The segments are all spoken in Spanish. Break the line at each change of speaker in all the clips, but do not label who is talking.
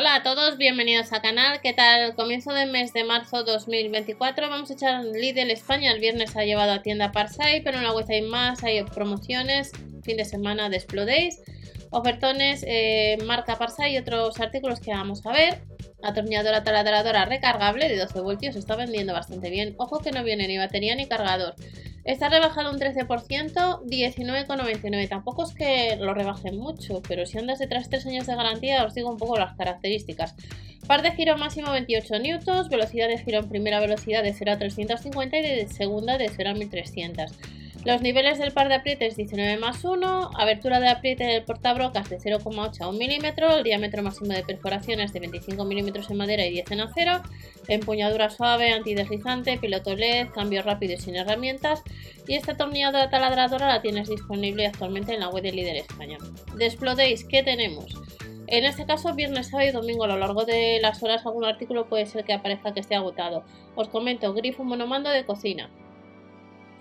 Hola a todos, bienvenidos al canal. ¿Qué tal? Comienzo del mes de marzo 2024. Vamos a echar Lidl España. El viernes ha llevado a tienda Parsai, pero en la web hay más, hay promociones, fin de semana de Explodéis, ofertones, eh, marca Parsai y otros artículos que vamos a ver. Atornilladora taladradora recargable de 12 voltios está vendiendo bastante bien. Ojo que no viene ni batería ni cargador. Está rebajado un 13%, 19,99. Tampoco es que lo rebajen mucho, pero si andas detrás 3 años de garantía, os digo un poco las características. Par de giro máximo 28 newtons, velocidad de giro en primera velocidad de 0 a 350 y de segunda de 0 a 1300. Los niveles del par de aprietes 19 más 1, abertura de apriete del portabrocas de 0,8 a 1 milímetro, el diámetro máximo de perforaciones de 25 milímetros en madera y 10 en acero, empuñadura suave, antideslizante, piloto LED, cambio rápido y sin herramientas. Y esta atornilladora taladradora la tienes disponible actualmente en la web de Líder España. De ¿qué tenemos? En este caso, viernes, sábado y domingo, a lo largo de las horas, algún artículo puede ser que aparezca que esté agotado. Os comento, grifo monomando de cocina.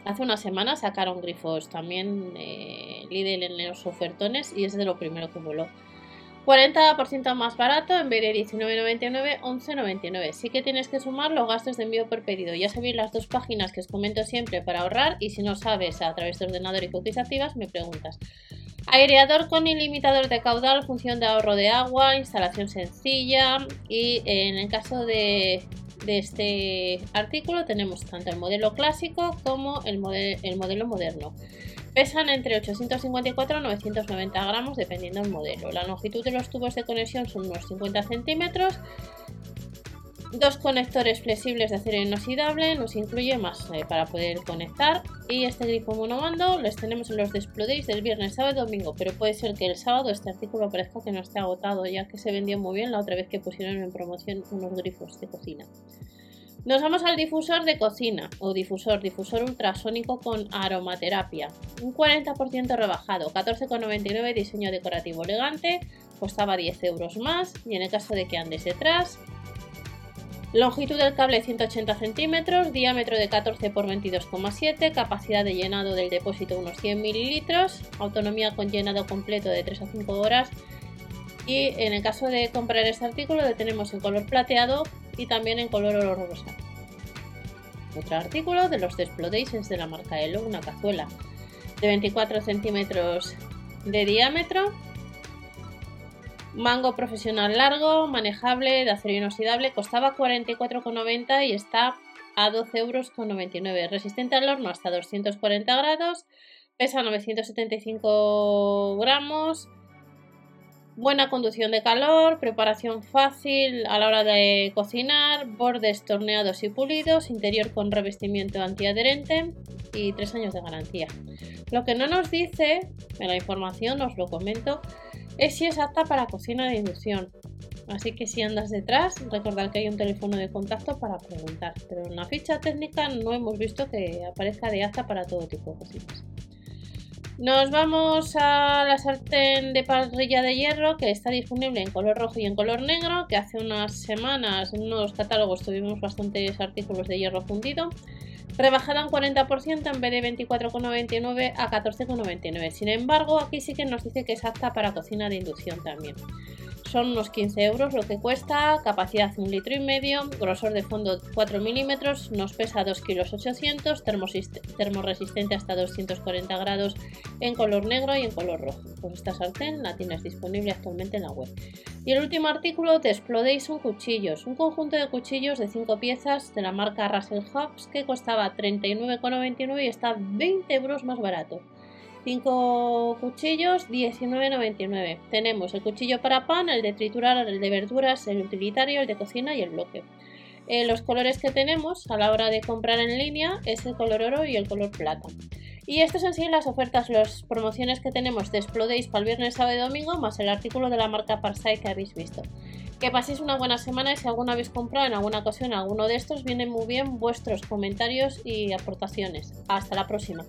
Hace una semana sacaron grifos también eh, Lidl en los ofertones y es de lo primero que voló. 40% más barato en vez de 19,99, 11,99. Sí que tienes que sumar los gastos de envío por pedido. Ya sabéis las dos páginas que os comento siempre para ahorrar y si no sabes a través de ordenador y cookies activas me preguntas. Aireador con ilimitador de caudal, función de ahorro de agua, instalación sencilla y en el caso de de este artículo tenemos tanto el modelo clásico como el, el modelo moderno. Pesan entre 854 y 990 gramos dependiendo del modelo. La longitud de los tubos de conexión son unos 50 centímetros. Dos conectores flexibles de acero inoxidable, nos incluye más eh, para poder conectar. Y este grifo monomando les tenemos en los Desplodéis del viernes, sábado y domingo. Pero puede ser que el sábado este artículo parezca que no esté agotado, ya que se vendió muy bien la otra vez que pusieron en promoción unos grifos de cocina. Nos vamos al difusor de cocina o difusor, difusor ultrasónico con aromaterapia. Un 40% rebajado, 14,99 diseño decorativo elegante, costaba 10 euros más y en el caso de que andes detrás. Longitud del cable 180 centímetros, diámetro de 14 x 22,7, capacidad de llenado del depósito unos 100 mililitros, autonomía con llenado completo de 3 a 5 horas y en el caso de comprar este artículo lo tenemos en color plateado y también en color oro rosa. Otro artículo de los Explodations de la marca Elo, una cazuela de 24 centímetros de diámetro, mango profesional largo, manejable, de acero inoxidable, costaba 44,90 y está a 12,99 euros. Resistente al horno hasta 240 grados, pesa 975 gramos, Buena conducción de calor, preparación fácil a la hora de cocinar, bordes torneados y pulidos, interior con revestimiento antiadherente y tres años de garantía. Lo que no nos dice en la información, os lo comento, es si es apta para cocina de inducción. Así que si andas detrás, recordad que hay un teléfono de contacto para preguntar. Pero en la ficha técnica no hemos visto que aparezca de apta para todo tipo de cocinas. Nos vamos a la sartén de parrilla de hierro que está disponible en color rojo y en color negro, que hace unas semanas en unos catálogos tuvimos bastantes artículos de hierro fundido. Rebajada un 40% en vez de 24,99 a 14,99. Sin embargo, aquí sí que nos dice que es apta para cocina de inducción también. Son unos 15 euros lo que cuesta, capacidad un litro y medio, grosor de fondo 4 milímetros, nos pesa 2 kilos 800, termoresistente hasta 240 grados en color negro y en color rojo. Pues esta sartén la tienes disponible actualmente en la web. Y el último artículo de Exploration Cuchillos, un conjunto de cuchillos de 5 piezas de la marca Russell Hobbs que costaba 39,99 y está 20 euros más barato. 5 cuchillos, 19,99. Tenemos el cuchillo para pan, el de triturar, el de verduras, el utilitario, el de cocina y el bloque. Eh, los colores que tenemos a la hora de comprar en línea es el color oro y el color plata. Y estas son sí las ofertas, las promociones que tenemos de Explodéis para el viernes, sábado y domingo, más el artículo de la marca Parsai que habéis visto. Que paséis una buena semana y si alguna habéis comprado en alguna ocasión alguno de estos, vienen muy bien vuestros comentarios y aportaciones. Hasta la próxima.